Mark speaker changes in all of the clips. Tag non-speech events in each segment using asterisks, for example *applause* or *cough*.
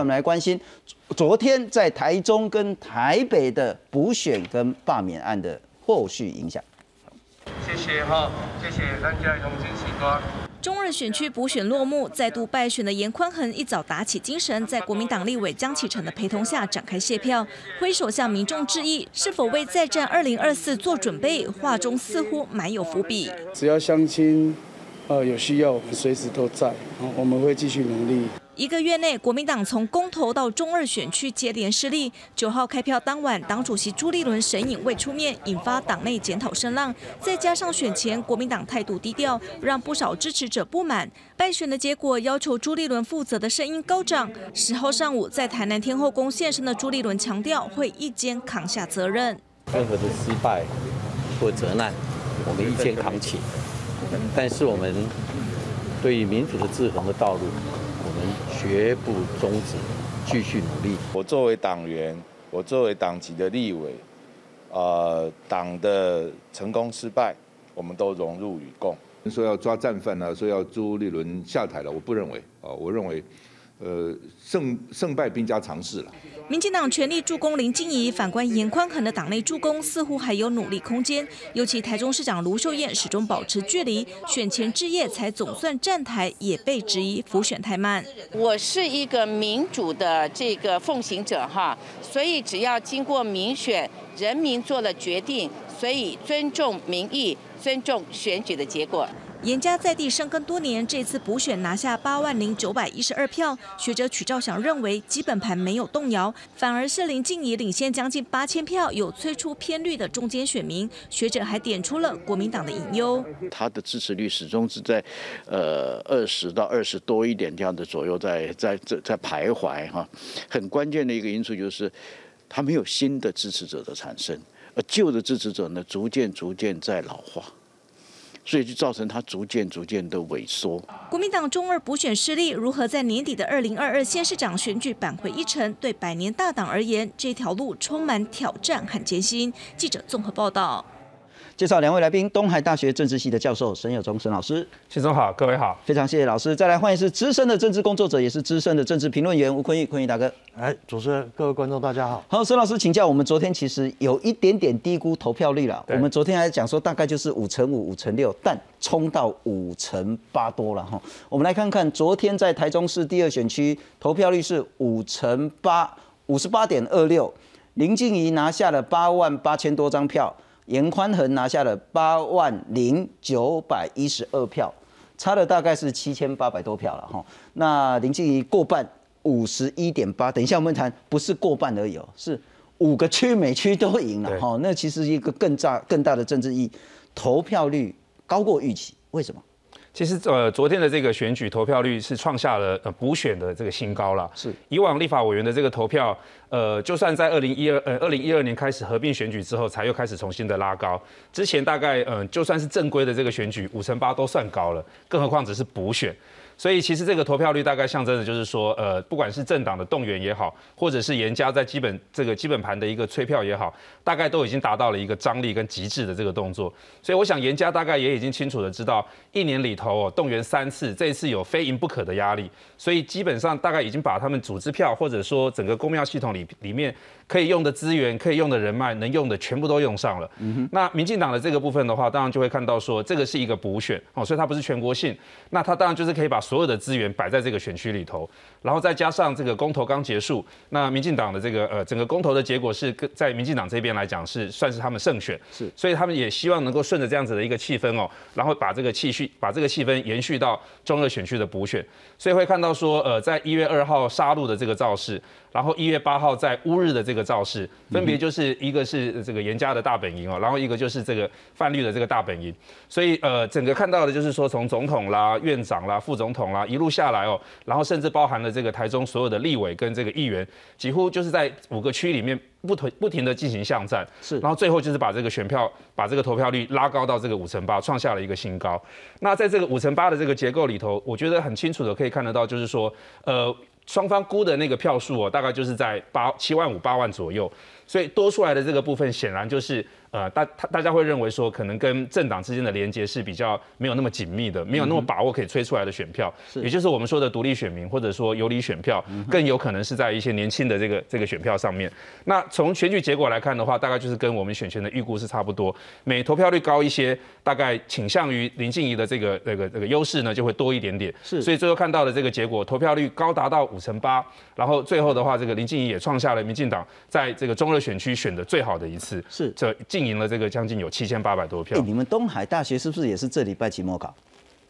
Speaker 1: 我们来关心昨天在台中跟台北的补选跟罢免案的后续影响。
Speaker 2: 谢谢哈，谢谢大家用心时光。
Speaker 3: 中日选区补选落幕，再度败选的严宽恒一早打起精神，在国民党立委江启臣的陪同下展开谢票，挥手向民众致意，是否为再战二零二四做准备？话中似乎埋有伏笔。
Speaker 4: 只要相亲，呃，有需要，我们随时都在，我们会继续努力。
Speaker 3: 一个月内，国民党从公投到中二选区接连失利。九号开票当晚，党主席朱立伦神隐未出面，引发党内检讨声浪。再加上选前国民党态度低调，让不少支持者不满。败选的结果，要求朱立伦负责的声音高涨。十号上午，在台南天后宫现身的朱立伦强调，会一肩扛下责任。
Speaker 5: 任何的失败或责难，我们一肩扛起。但是我们对于民主的制衡的道路。绝不终止，继续努力。
Speaker 6: 我作为党员，我作为党籍的立委，呃，党的成功失败，我们都荣辱与共。
Speaker 7: 说要抓战犯呢，说要朱立伦下台了，我不认为。啊，我认为。呃，胜胜败兵家常事了。
Speaker 3: 民进党全力助攻林静怡，反观严宽恒的党内助攻似乎还有努力空间。尤其台中市长卢秀燕始终保持距离，选前置业才总算站台，也被质疑浮选太慢。
Speaker 8: 我是一个民主的这个奉行者哈，所以只要经过民选，人民做了决定，所以尊重民意，尊重选举的结果。
Speaker 3: 严家在地生根多年，这次补选拿下八万零九百一十二票。学者曲兆祥认为，基本盘没有动摇，反而是林静怡领先将近八千票，有催出偏绿的中间选民。学者还点出了国民党的隐忧，
Speaker 9: 他的支持率始终是在呃二十到二十多一点这样的左右，在在在在徘徊哈。很关键的一个因素就是，他没有新的支持者的产生，而旧的支持者呢，逐渐逐渐在老化。所以就造成它逐渐逐渐的萎缩。
Speaker 3: 国民党中二补选失利，如何在年底的二零二二县市长选举扳回一城？对百年大党而言，这条路充满挑战和艰辛。记者综合报道。
Speaker 1: 介绍两位来宾，东海大学政治系的教授沈友忠沈老师，
Speaker 10: 谢总好，各位好，
Speaker 1: 非常谢谢老师。再来欢迎是资深的政治工作者，也是资深的政治评论员吴坤玉，坤玉大哥。
Speaker 11: 哎，主持人，各位观众，大家好。
Speaker 1: 好，沈老师请教，我们昨天其实有一点点低估投票率了。我们昨天还讲说大概就是五成五、五成六，但冲到五成八多了哈。我们来看看昨天在台中市第二选区投票率是五成八，五十八点二六，林静怡拿下了八万八千多张票。严宽恒拿下了八万零九百一十二票，差了大概是七千八百多票了哈。那林静怡过半五十一点八，等一下我们谈，不是过半而已哦，是五个区每区都赢了哈。那其实一个更大更大的政治意义，投票率高过预期，为什么？
Speaker 10: 其实，呃，昨天的这个选举投票率是创下了呃补选的这个新高了。
Speaker 1: 是
Speaker 10: 以往立法委员的这个投票，呃，就算在二零一二呃二零一二年开始合并选举之后，才又开始重新的拉高。之前大概嗯，就算是正规的这个选举，五成八都算高了，更何况只是补选。所以其实这个投票率大概象征的就是说，呃，不管是政党的动员也好，或者是严家在基本这个基本盘的一个催票也好，大概都已经达到了一个张力跟极致的这个动作。所以我想严家大概也已经清楚的知道，一年里头哦动员三次，这一次有非赢不可的压力，所以基本上大概已经把他们组织票或者说整个公庙系统里里面可以用的资源、可以用的人脉、能用的全部都用上了。嗯那民进党的这个部分的话，当然就会看到说，这个是一个补选哦，所以它不是全国性，那它当然就是可以把。所有的资源摆在这个选区里头，然后再加上这个公投刚结束，那民进党的这个呃整个公投的结果是在民进党这边来讲是算是他们胜选，
Speaker 1: 是，
Speaker 10: 所以他们也希望能够顺着这样子的一个气氛哦，然后把这个气续把这个气氛延续到中二选区的补选，所以会看到说呃在一月二号杀戮的这个造势。然后一月八号在乌日的这个造势，分别就是一个是这个严家的大本营哦，然后一个就是这个泛绿的这个大本营，所以呃整个看到的就是说从总统啦、院长啦、副总统啦一路下来哦，然后甚至包含了这个台中所有的立委跟这个议员，几乎就是在五个区里面不停不停的进行巷战，
Speaker 1: 是，
Speaker 10: 然后最后就是把这个选票把这个投票率拉高到这个五成八，创下了一个新高。那在这个五成八的这个结构里头，我觉得很清楚的可以看得到，就是说呃。双方估的那个票数哦，大概就是在八七万五八万左右，所以多出来的这个部分显然就是呃，大大家会认为说，可能跟政党之间的连接是比较没有那么紧密的，没有那么把握可以吹出来的选票，也就是我们说的独立选民或者说游离选票，更有可能是在一些年轻的这个这个选票上面。那从选举结果来看的话，大概就是跟我们选前的预估是差不多，每投票率高一些，大概倾向于林静怡的这个这个这个优势呢就会多一点点。
Speaker 1: 是，
Speaker 10: 所以最后看到的这个结果，投票率高达到五成八，然后最后的话，这个林静怡也创下了民进党在这个中热选区选的最好的一次。
Speaker 1: 是，
Speaker 10: 这进赢了这个将近有七千八百多票。
Speaker 1: 你们东海大学是不是也是这礼拜期末考？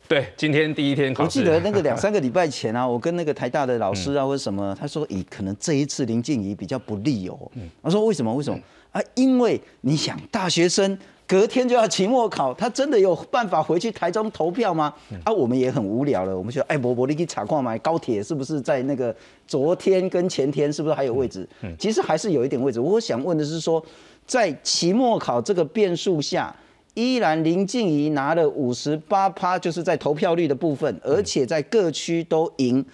Speaker 10: 对，今天第一天考
Speaker 1: 试。我记得那个两三个 *laughs* 礼拜前啊，我跟那个台大的老师啊，或者什么，他说，咦，可能这一次林静怡比较不利哦。他说为什么？为什么？啊，因为你想，大学生隔天就要期末考，他真的有办法回去台中投票吗？啊，我们也很无聊了，我们说，哎，伯伯，你去查看嘛，高铁是不是在那个昨天跟前天是不是还有位置？其实还是有一点位置。我想问的是说。在期末考这个变数下，依然林静怡拿了五十八趴，就是在投票率的部分，而且在各区都赢。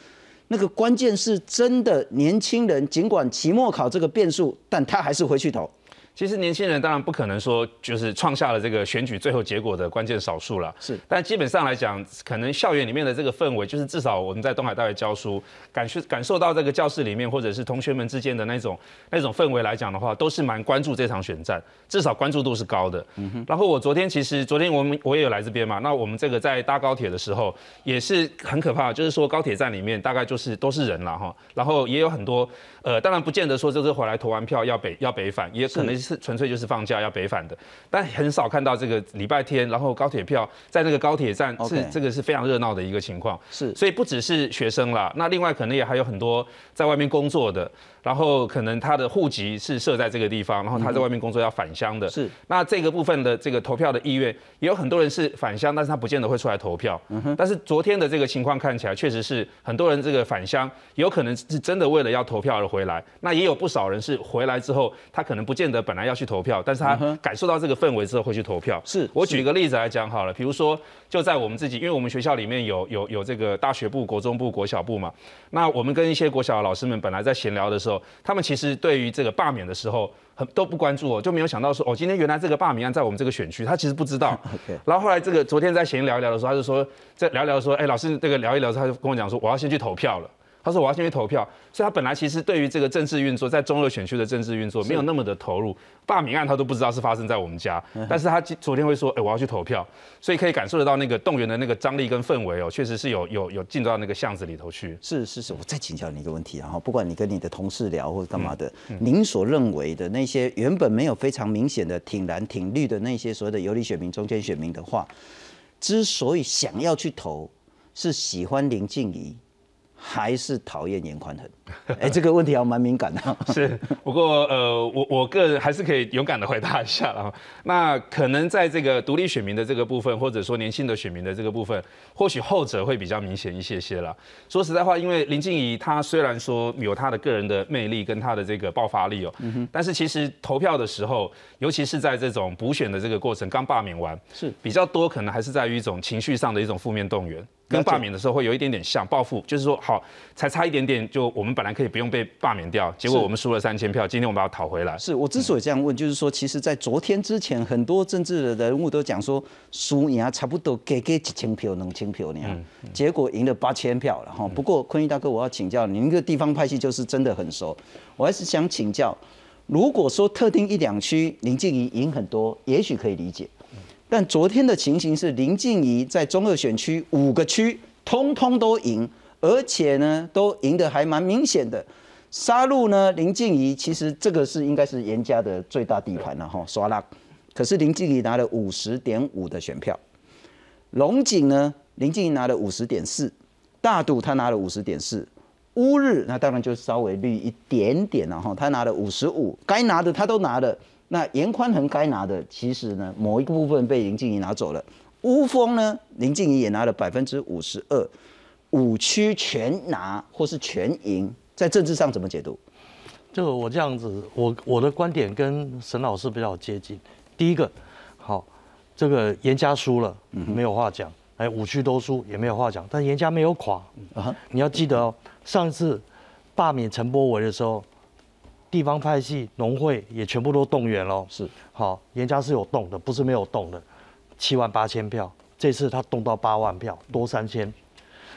Speaker 1: 那个关键是真的年轻人，尽管期末考这个变数，但他还是回去投。
Speaker 10: 其实年轻人当然不可能说就是创下了这个选举最后结果的关键少数了，
Speaker 1: 是。
Speaker 10: 但基本上来讲，可能校园里面的这个氛围，就是至少我们在东海大学教书，感受感受到这个教室里面或者是同学们之间的那种那种氛围来讲的话，都是蛮关注这场选战，至少关注度是高的。嗯哼。然后我昨天其实昨天我们我也有来这边嘛，那我们这个在搭高铁的时候也是很可怕，就是说高铁站里面大概就是都是人了哈，然后也有很多呃，当然不见得说这是回来投完票要北要北返，也可能。是纯粹就是放假要北返的，但很少看到这个礼拜天，然后高铁票在那个高铁站是这个是非常热闹的一个情况。
Speaker 1: 是，
Speaker 10: 所以不只是学生啦，那另外可能也还有很多在外面工作的。然后可能他的户籍是设在这个地方，然后他在外面工作要返乡的。
Speaker 1: 是。
Speaker 10: 那这个部分的这个投票的意愿，也有很多人是返乡，但是他不见得会出来投票。嗯哼。但是昨天的这个情况看起来，确实是很多人这个返乡，有可能是真的为了要投票而回来。那也有不少人是回来之后，他可能不见得本来要去投票，但是他感受到这个氛围之后会去投票。
Speaker 1: 是。
Speaker 10: 我举一个例子来讲好了，比如说就在我们自己，因为我们学校里面有有有这个大学部、国中部、国小部嘛，那我们跟一些国小的老师们本来在闲聊的时候，他们其实。对于这个罢免的时候，很都不关注哦，就没有想到说哦，今天原来这个罢免案在我们这个选区，他其实不知道。*laughs* 然后后来这个昨天在闲聊一聊的时候，他就说在聊聊说，哎，老师这个聊一聊，他就跟我讲说，我要先去投票了。他说我要先去投票，所以他本来其实对于这个政治运作，在中二选区的政治运作没有那么的投入。罢免案他都不知道是发生在我们家，但是他昨天会说，哎，我要去投票，所以可以感受得到那个动员的那个张力跟氛围哦，确实是有有有进到那个巷子里头去。
Speaker 1: 是是是，我再请教你一个问题，然后不管你跟你的同事聊或者干嘛的，您所认为的那些原本没有非常明显的挺蓝挺绿的那些所谓的游离选民、中间选民的话，之所以想要去投，是喜欢林静怡。还是讨厌严宽恒？*laughs* 哎，这个问题还蛮敏感的。*laughs*
Speaker 10: 是，不过呃，我我个人还是可以勇敢的回答一下了。*laughs* 那可能在这个独立选民的这个部分，或者说年轻的选民的这个部分，或许后者会比较明显一些些了。说实在话，因为林静怡她虽然说有她的个人的魅力跟她的这个爆发力哦，但是其实投票的时候，尤其是在这种补选的这个过程刚罢免完，
Speaker 1: 是
Speaker 10: 比较多可能还是在于一种情绪上的一种负面动员。跟罢免的时候会有一点点像报复，就是说好才差一点点，就我们本来可以不用被罢免掉，结果我们输了三千票，今天我们把它讨回来。
Speaker 1: 是我之所以这样问，就是说，其实，在昨天之前，很多政治的人物都讲说，输赢差不多给给一千票、两千票那样，结果赢了八千票了哈。不过坤玉大哥，我要请教您，一个地方派系就是真的很熟，我还是想请教，如果说特定一两区林静怡赢很多，也许可以理解。但昨天的情形是，林静怡在中二选区五个区通通都赢，而且呢都赢得还蛮明显的。杀戮呢，林静怡其实这个是应该是严家的最大地盘了哈，刷拉。可是林静怡拿了五十点五的选票，龙井呢，林静怡拿了五十点四，大肚他拿了五十点四，乌日那当然就稍微绿一点点了哈，他拿了五十五，该拿的他都拿了。那严宽恒该拿的，其实呢，某一个部分被林静怡拿走了。乌峰呢，林静怡也拿了百分之五十二，五区全拿或是全赢，在政治上怎么解读？
Speaker 11: 这个我这样子，我我的观点跟沈老师比较接近。第一个，好，这个严家输了，没有话讲，哎，五区都输也没有话讲，但严家没有垮啊。你要记得哦，上次罢免陈波维的时候。地方派系、农会也全部都动员喽。
Speaker 1: 是，
Speaker 11: 好，严家是有动的，不是没有动的，七万八千票，这次他动到八万票，多三千。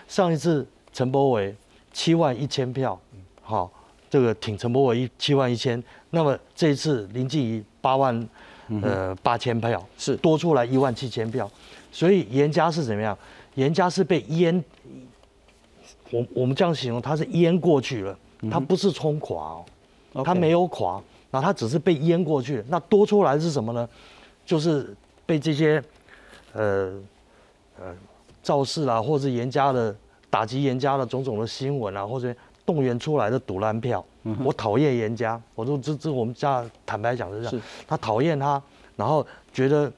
Speaker 11: 上一次陈柏伟七万一千票，好，这个挺陈柏伟一七万一千，那么这一次林静怡八万，呃八千票，
Speaker 1: 是。
Speaker 11: 多出来一万七千票，所以严家是怎么样？严家是被淹，我我们这样形容，他是淹过去了，他不是冲垮哦，他没有垮，那他只是被淹过去。那多出来是什么呢？就是被这些，呃，呃，造势啊，或者严家的打击严家的种种的新闻啊，或者动员出来的赌烂票。我讨厌严家，我都这这我们家坦白讲是这样，他讨厌他，然后觉得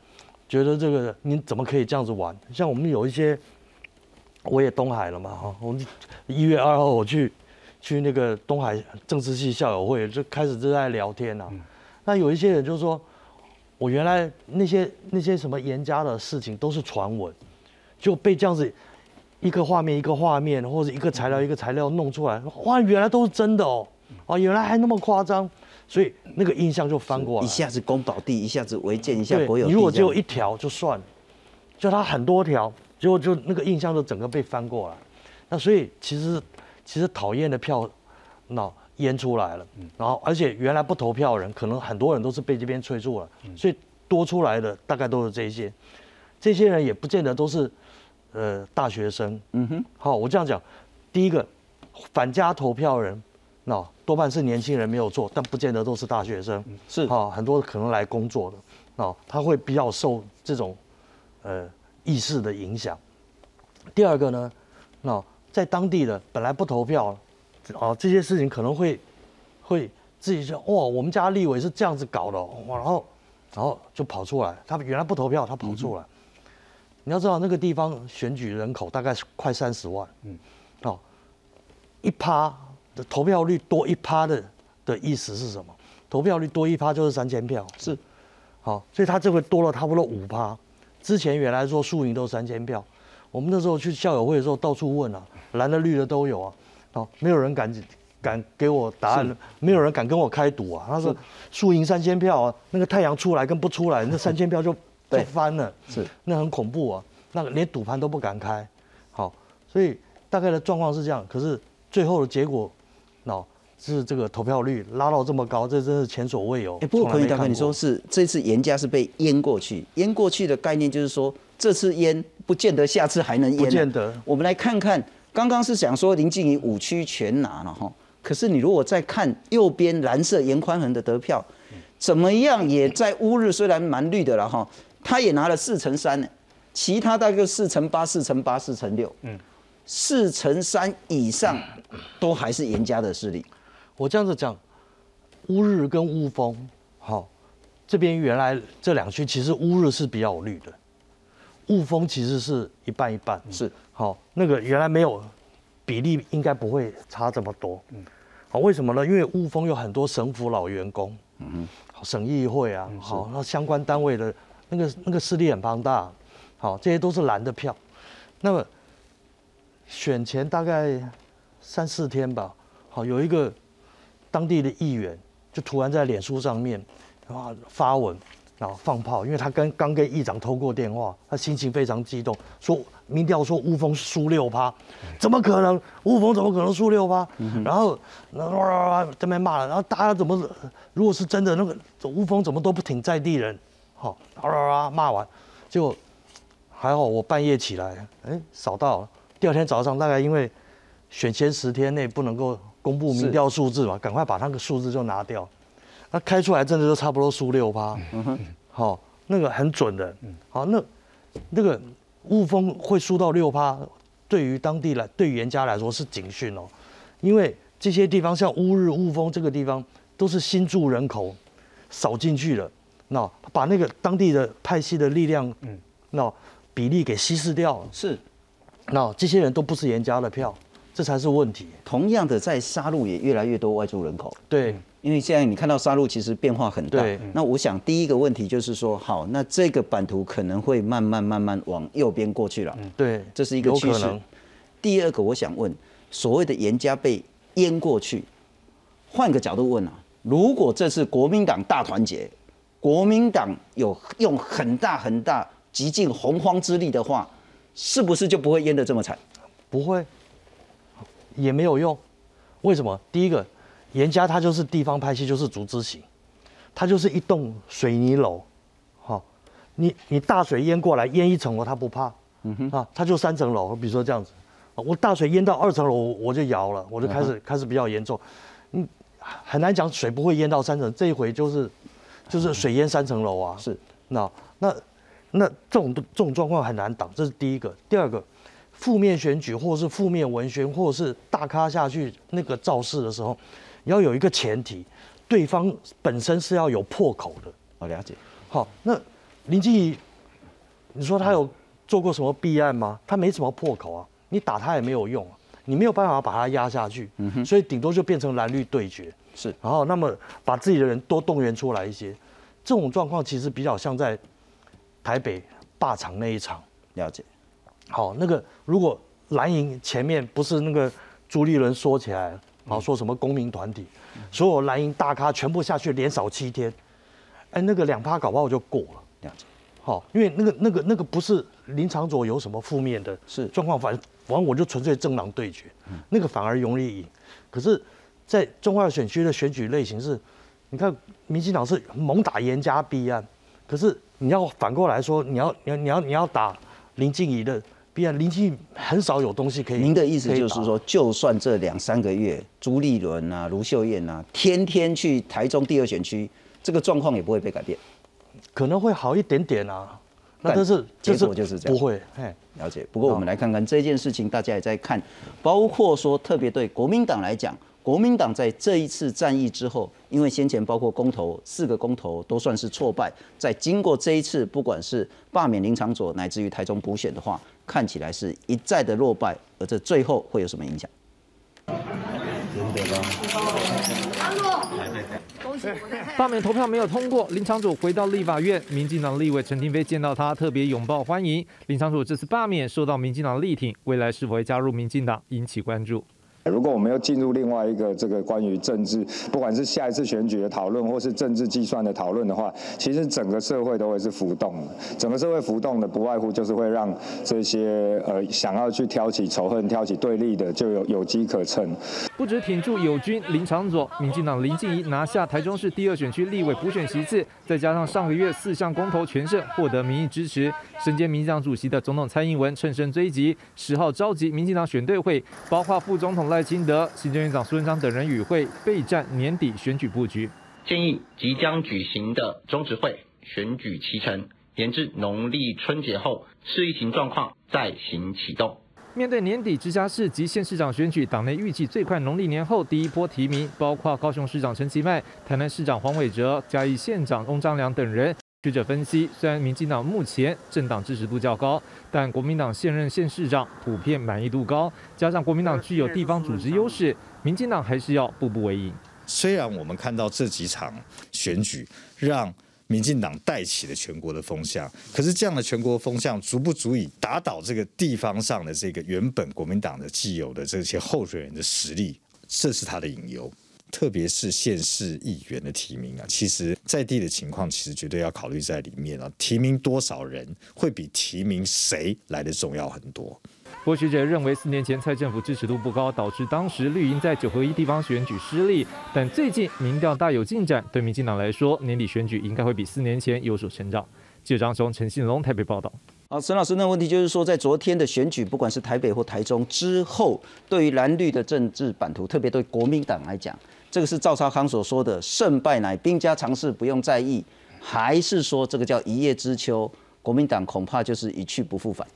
Speaker 11: 觉得这个你怎么可以这样子玩？像我们有一些。我也东海了嘛，哈，我们一月二号我去去那个东海政治系校友会，就开始就在聊天呐。那有一些人就说，我原来那些那些什么严家的事情都是传闻，就被这样子一个画面一个画面或者一个材料一个材料弄出来，哇，原来都是真的哦，哦，原来还那么夸张，所以那个印象就翻过来，
Speaker 1: 一下子宫保地，一下子违建，一下国有
Speaker 11: 你如果只有一条就算了，就他很多条。结果就那个印象就整个被翻过来，那所以其实其实讨厌的票那淹出来了，然后而且原来不投票的人可能很多人都是被这边催住了，所以多出来的大概都是这些，这些人也不见得都是呃大学生，嗯哼，好，我这样讲，第一个反家投票人那多半是年轻人没有做，但不见得都是大学生，
Speaker 1: 是。
Speaker 11: 好很多可能来工作的，那他会比较受这种呃。意识的影响。第二个呢，那在当地的本来不投票，哦，这些事情可能会会自己说，哇，我们家立委是这样子搞的，然后然后就跑出来，他原来不投票，他跑出来。你要知道那个地方选举人口大概是快三十万，嗯，哦，一趴的投票率多一趴的的意思是什么？投票率多一趴就是三千票，
Speaker 1: 是，
Speaker 11: 好，所以他这回多了差不多五趴。之前原来说输赢都三千票，我们那时候去校友会的时候到处问啊，蓝的绿的都有啊，哦，没有人敢敢给我答案，没有人敢跟我开赌啊。他说输赢三千票啊，那个太阳出来跟不出来，那三千票就就翻了，
Speaker 1: 是，
Speaker 11: 那很恐怖啊，那个连赌盘都不敢开。好，所以大概的状况是这样，可是最后的结果，喏。是这个投票率拉到这么高，这真是前所未有。
Speaker 1: 哎，不过可以大哥，你说是这次严家是被淹过去，淹过去的概念就是说，这次淹不见得下次还能淹。不
Speaker 11: 见得。
Speaker 1: 我们来看看，刚刚是想说林静怡五区全拿了哈，可是你如果再看右边蓝色严宽恒的得票，怎么样也在乌日虽然蛮绿的了哈，他也拿了四乘三呢，其他大概四乘八、四乘八、四乘六，嗯，四乘三以上都还是严家的势力。
Speaker 11: 我这样子讲，乌日跟乌峰，好，这边原来这两区其实乌日是比较绿的，雾峰其实是一半一半，
Speaker 1: 是。
Speaker 11: 好，那个原来没有比例，应该不会差这么多，嗯，好，为什么呢？因为雾峰有很多省府老员工，嗯好，省议会啊，好，那相关单位的那个那个势力很庞大，好，这些都是蓝的票，那么选前大概三四天吧，好，有一个。当地的议员就突然在脸书上面啊发文，然后放炮，因为他跟刚跟议长通过电话，他心情非常激动，说民调说乌峰输六趴，怎么可能？乌峰怎么可能输六趴？然后哇哇哇这边骂了，然后大家怎么如果是真的那个乌峰怎么都不挺在地人？好哇哇哇骂完，结果还好我半夜起来，哎扫到了，第二天早上大概因为选前十天内不能够。公布民调数字嘛，赶快把那个数字就拿掉。那开出来真的就差不多输六趴，好，那个很准的。好，那那个雾峰会输到六趴，对于当地来，对于严家来说是警讯哦。因为这些地方像乌日、雾峰这个地方，都是新住人口扫进去了，那把那个当地的派系的力量，那比例给稀释掉了。
Speaker 1: 是，
Speaker 11: 那这些人都不是严家的票。这才是问题。
Speaker 1: 同样的，在沙鹿也越来越多外住人口。
Speaker 11: 对，
Speaker 1: 因为现在你看到沙鹿其实变化很大。
Speaker 11: 对。
Speaker 1: 那我想第一个问题就是说，好，那这个版图可能会慢慢慢慢往右边过去了。
Speaker 11: 对，
Speaker 1: 这是一个趋势。第二个，我想问，所谓的严家被淹过去，换个角度问啊，如果这次国民党大团结，国民党有用很大很大、极尽洪荒之力的话，是不是就不会淹得这么惨？
Speaker 11: 不会，也没有用。为什么？第一个，严家他就是地方派系，就是竹枝型，他就是一栋水泥楼，好，你你大水淹过来，淹一层楼他不怕，嗯哼。啊，他就三层楼，比如说这样子，我大水淹到二层楼我就摇了，我就开始开始比较严重，嗯，很难讲水不会淹到三层，这一回就是就是水淹三层楼啊，
Speaker 1: 是，
Speaker 11: 那那那这种这种状况很难挡，这是第一个，第二个。负面选举，或是负面文宣，或者是大咖下去那个造势的时候，要有一个前提，对方本身是要有破口的。
Speaker 1: 我了解。
Speaker 11: 好，那林静怡，你说他有做过什么弊案吗？他没什么破口啊，你打他也没有用啊，你没有办法把他压下去。嗯哼。所以顶多就变成蓝绿对决。
Speaker 1: 是。
Speaker 11: 然后，那么把自己的人多动员出来一些，这种状况其实比较像在台北霸场那一场。
Speaker 1: 了解。
Speaker 11: 好，那个如果蓝营前面不是那个朱立伦说起来，好说什么公民团体，所有蓝营大咖全部下去连扫七天，哎，那个两趴搞不好就过了。
Speaker 1: 这样子，
Speaker 11: 好，因为那个那个那个不是林长佐有什么负面的
Speaker 1: 是
Speaker 11: 状况，反反正我就纯粹政党对决，那个反而容易赢。可是，在中二选区的选举类型是，你看民进党是猛打严家弊案，可是你要反过来说，你要你要你要你要打林静怡的。比啊，林静很少有东西可以。
Speaker 1: 您的意思就是说，就算这两三个月，朱立伦啊、卢秀燕啊，天天去台中第二选区，这个状况也不会被改变，
Speaker 11: 可能会好一点点啊。
Speaker 1: 那但是结果就是这样，
Speaker 11: 不会。
Speaker 1: 了解。不过我们来看看这件事情，大家也在看，包括说特别对国民党来讲。国民党在这一次战役之后，因为先前包括公投四个公投都算是挫败，在经过这一次，不管是罢免林长佐，乃至于台中补选的话，看起来是一再的落败，而这最后会有什么影响？
Speaker 12: 罢免投票没有通过，林长主回到立法院，民进党立委陈廷飞见到他，特别拥抱欢迎。林长主这次罢免受到民进党力挺，未来是否会加入民进党，引起关注。
Speaker 13: 如果我们要进入另外一个这个关于政治，不管是下一次选举的讨论，或是政治计算的讨论的话，其实整个社会都会是浮动的。整个社会浮动的，不外乎就是会让这些呃想要去挑起仇恨、挑起对立的，就有有机可乘。
Speaker 12: 不止挺住友军林长佐，民进党林静怡拿下台中市第二选区立委补选席次，再加上上个月四项公投全胜，获得民意支持。身兼民进党主席的总统蔡英文趁胜追击，十号召集民进党选队会，包括副总统。赖清德、行政院长苏贞昌等人与会备战年底选举布局，
Speaker 14: 建议即将举行的中执会选举期程延至农历春节后，视疫情状况再行启动。
Speaker 12: 面对年底直辖市及县市长选举，党内预计最快农历年后第一波提名，包括高雄市长陈其迈、台南市长黄伟哲、嘉义县长翁章良等人。学者分析，虽然民进党目前政党支持度较高，但国民党现任县市长普遍满意度高，加上国民党具有地方组织优势，民进党还是要步步为营。
Speaker 15: 虽然我们看到这几场选举让民进党带起了全国的风向，可是这样的全国风向足不足以打倒这个地方上的这个原本国民党的既有的这些候选人的实力，这是他的隐忧。特别是县市议员的提名啊，其实在地的情况其实绝对要考虑在里面啊。提名多少人会比提名谁来的重要很多。
Speaker 12: 郭学者认为，四年前蔡政府支持度不高，导致当时绿营在九合一地方选举失利。但最近民调大有进展，对民进党来说，年底选举应该会比四年前有所成长。记者张雄、陈信龙台北报道。
Speaker 1: 好，沈老师，那问题就是说，在昨天的选举，不管是台北或台中之后，对于蓝绿的政治版图，特别对国民党来讲。这个是赵少康所说的“胜败乃兵家常事，不用在意”，还是说这个叫一叶知秋？国民党恐怕就是一去不复返。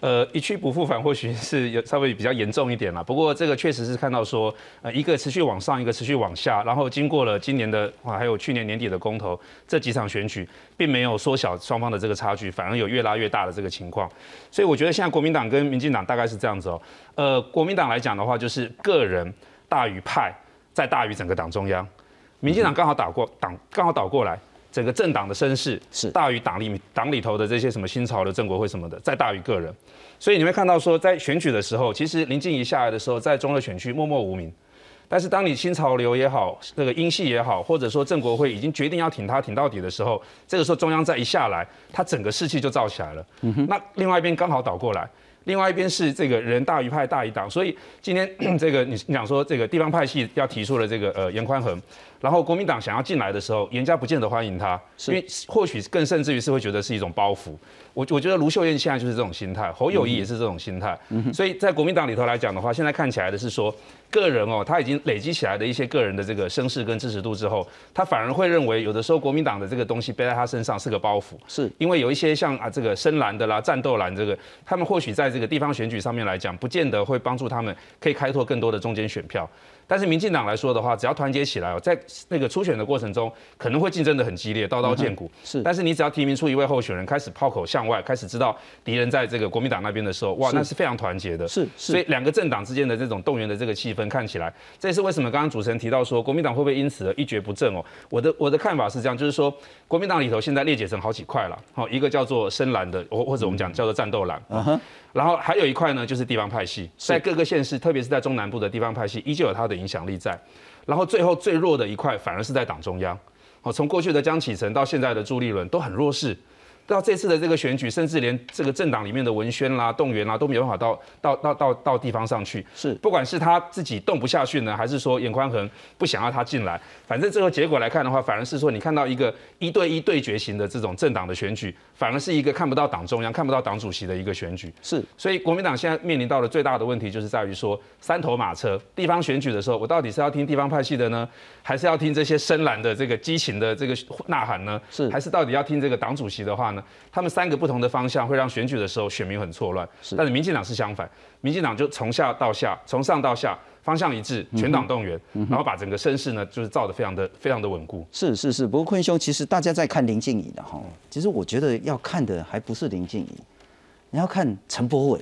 Speaker 10: 呃，一去不复返，或许是有稍微比较严重一点了。不过这个确实是看到说，呃，一个持续往上，一个持续往下，然后经过了今年的啊，还有去年年底的公投这几场选举，并没有缩小双方的这个差距，反而有越拉越大的这个情况。所以我觉得现在国民党跟民进党大概是这样子哦。呃，国民党来讲的话，就是个人大于派。再大于整个党中央，民进党刚好倒过党，刚好倒过来，整个政党的声势
Speaker 1: 是。
Speaker 10: 大于党里党里头的这些什么新潮的政国会什么的，再大于个人，所以你会看到说，在选举的时候，其实林静怡下来的时候，在中二选区默默无名，但是当你新潮流也好，那个英系也好，或者说郑国会已经决定要挺他挺到底的时候，这个时候中央再一下来，他整个士气就燥起来了。那另外一边刚好倒过来。另外一边是这个人大于派大于党，所以今天 *clears throat* 这个你你讲说这个地方派系要提出了这个呃严宽恒，然后国民党想要进来的时候，严家不见得欢迎他，因为或许更甚至于是会觉得是一种包袱。我我觉得卢秀燕现在就是这种心态，侯友谊也是这种心态，所以在国民党里头来讲的话，现在看起来的是说。个人哦，他已经累积起来的一些个人的这个声势跟支持度之后，他反而会认为有的时候国民党的这个东西背在他身上是个包袱，
Speaker 1: 是
Speaker 10: 因为有一些像啊这个深蓝的啦、战斗蓝这个，他们或许在这个地方选举上面来讲，不见得会帮助他们可以开拓更多的中间选票。但是民进党来说的话，只要团结起来哦，在那个初选的过程中，可能会竞争的很激烈，刀刀见骨。
Speaker 1: 是，
Speaker 10: 但是你只要提名出一位候选人，开始炮口向外，开始知道敌人在这个国民党那边的时候，哇，那是非常团结的。
Speaker 1: 是，
Speaker 10: 所以两个政党之间的这种动员的这个气氛，看起来，这也是为什么刚刚主持人提到说，国民党会不会因此而一蹶不振哦？我的我的看法是这样，就是说，国民党里头现在裂解成好几块了。好，一个叫做深蓝的，或或者我们讲叫做战斗蓝。嗯哼。然后还有一块呢，就是地方派系，在各个县市，特别是在中南部的地方派系，依旧有它的影响力在。然后最后最弱的一块，反而是在党中央。好，从过去的江启臣到现在的朱立伦，都很弱势。到这次的这个选举，甚至连这个政党里面的文宣啦、动员啦，都没有办法到到到到到地方上去。
Speaker 1: 是，
Speaker 10: 不管是他自己动不下去呢，还是说严宽恒不想要他进来，反正最后结果来看的话，反而是说你看到一个一对一对决型的这种政党的选举，反而是一个看不到党中央、看不到党主席的一个选举。
Speaker 1: 是，
Speaker 10: 所以国民党现在面临到的最大的问题，就是在于说三头马车。地方选举的时候，我到底是要听地方派系的呢，还是要听这些深蓝的这个激情的这个呐喊呢？
Speaker 1: 是，
Speaker 10: 还是到底要听这个党主席的话呢？他们三个。不同的方向会让选举的时候选民很错乱，但是民进党是相反，民进党就从下到下，从上到下方向一致，全党动员，然后把整个声势呢就是造的非常的非常的稳固。
Speaker 1: 是是是，不过坤兄，其实大家在看林静怡的哈，其实我觉得要看的还不是林静怡，你要看陈柏伟，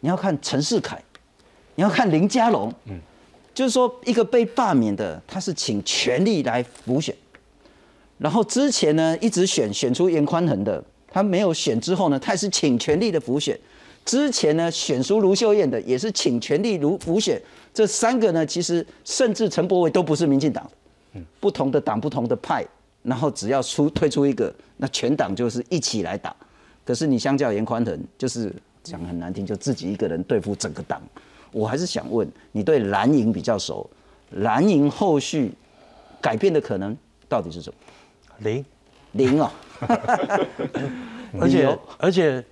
Speaker 1: 你要看陈世凯，你要看林佳龙，嗯，就是说一个被罢免的，他是请全力来补选，然后之前呢一直选选出严宽恒的。他没有选之后呢，他也是请全力的补选。之前呢，选出卢秀燕的也是请全力如补选。这三个呢，其实甚至陈柏伟都不是民进党，不同的党、不同的派，然后只要出推出一个，那全党就是一起来打。可是你相较严宽仁，就是讲很难听，就自己一个人对付整个党。我还是想问，你对蓝营比较熟，蓝营后续改变的可能到底是什么？
Speaker 11: 零，
Speaker 1: 零哦。*laughs*
Speaker 11: 而且而且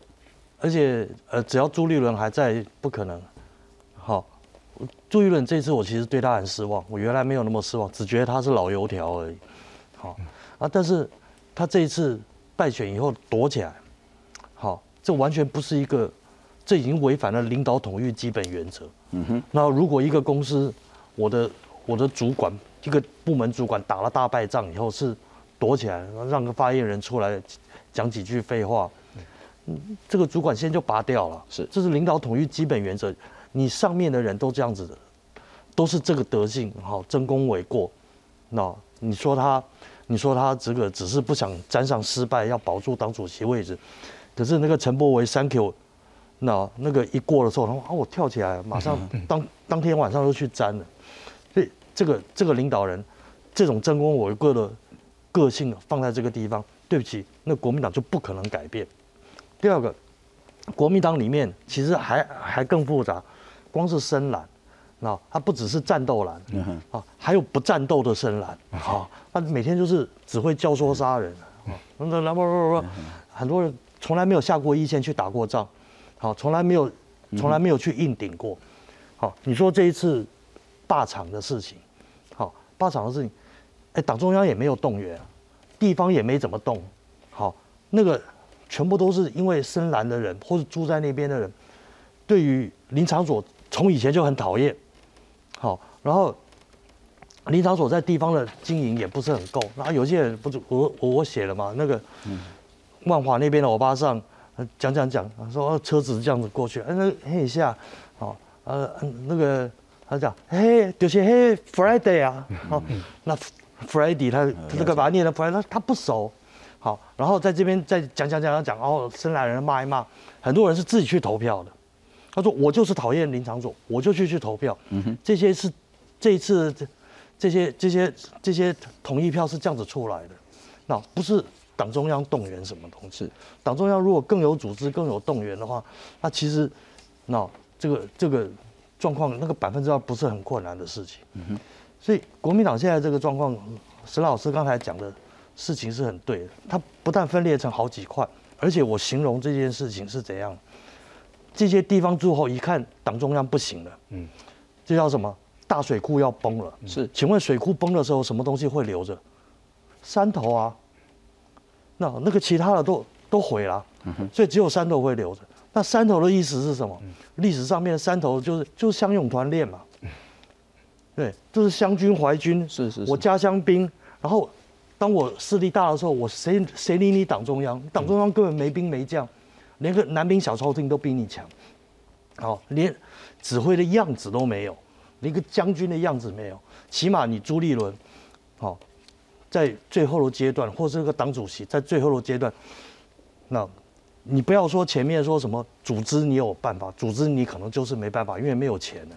Speaker 11: 而且呃，只要朱立伦还在，不可能。好，朱立伦这次我其实对他很失望，我原来没有那么失望，只觉得他是老油条而已。好啊，但是他这一次败选以后躲起来，好，这完全不是一个，这已经违反了领导统御基本原则。嗯哼。那如果一个公司，我的我的主管一个部门主管打了大败仗以后是。躲起来，让个发言人出来讲几句废话，这个主管先就拔掉了。
Speaker 1: 是，
Speaker 11: 这是领导统一基本原则。你上面的人都这样子的，都是这个德性，好，争功诿过。那你说他，你说他这个只是不想沾上失败，要保住党主席位置。可是那个陈柏维三 Q，那那个一过的时候，然后啊，我跳起来，马上 *laughs* 当当天晚上就去沾了。所以这个这个领导人，这种争功诿过的。个性放在这个地方，对不起，那国民党就不可能改变。第二个，国民党里面其实还还更复杂，光是深蓝，那他不只是战斗蓝啊，还有不战斗的深蓝啊，他每天就是只会教唆杀人啊，那那不不不，很多人从来没有下过一线去打过仗，好，从来没有从来没有去硬顶过，好，你说这一次霸场的事情，好，霸场的事情。哎，党中央也没有动员，地方也没怎么动，好，那个全部都是因为深蓝的人或者住在那边的人，对于林场所从以前就很讨厌，好，然后林场所在地方的经营也不是很够，然后有些人不是我我我写了嘛，那个万华那边的欧巴上讲讲讲，说车子这样子过去，哎那嘿一下，好，呃那个他讲嘿就是嘿 Friday 啊，好那。Freddie，他他这个把他念的 Freddie，他不熟，好，然后在这边再讲讲讲讲讲，哦，深蓝人骂一骂，很多人是自己去投票的。他说我就是讨厌林长佐，我就去去投票。嗯哼，这些是这一次这这些这些这些同意票是这样子出来的，那不是党中央动员什么东西。党中央如果更有组织、更有动员的话，那其实那这个这个状况那个百分之二不是很困难的事情。嗯所以国民党现在这个状况，沈老师刚才讲的事情是很对的。它不但分裂成好几块，而且我形容这件事情是怎样，这些地方诸侯一看党中央不行了，嗯，这叫什么？大水库要崩了。
Speaker 1: 是，
Speaker 11: 请问水库崩的时候，什么东西会留着？山头啊。那那个其他的都都毁了，所以只有山头会留着。那山头的意思是什么？历史上面山头就是就是乡勇团练嘛。对，就是湘军淮军，
Speaker 1: 是是，
Speaker 11: 我家乡兵。然后，当我势力大的时候，我谁谁理你党中央？党中央根本没兵没将，连个南兵小朝廷都比你强。好，连指挥的样子都没有，连个将军的样子没有。起码你朱立伦，好，在最后的阶段，或是个党主席在最后的阶段，那，你不要说前面说什么组织你有办法，组织你可能就是没办法，因为没有钱了。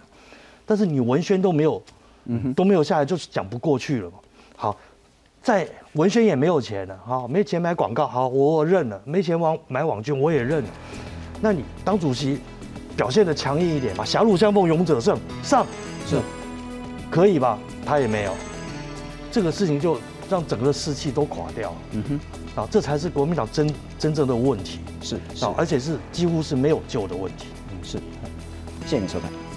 Speaker 11: 但是你文宣都没有，都没有下来，就是讲不过去了嘛。好，在文宣也没有钱了，好，没钱买广告，好，我认了。没钱网买网军，我也认了。那你当主席表现的强硬一点嘛，狭路相逢勇者胜，上是可以吧？他也没有，这个事情就让整个士气都垮掉了。嗯哼，啊，这才是国民党真真正的问题。
Speaker 1: 是
Speaker 11: 啊，而且是几乎是没有救的问题。
Speaker 1: 嗯，是。谢谢你收看。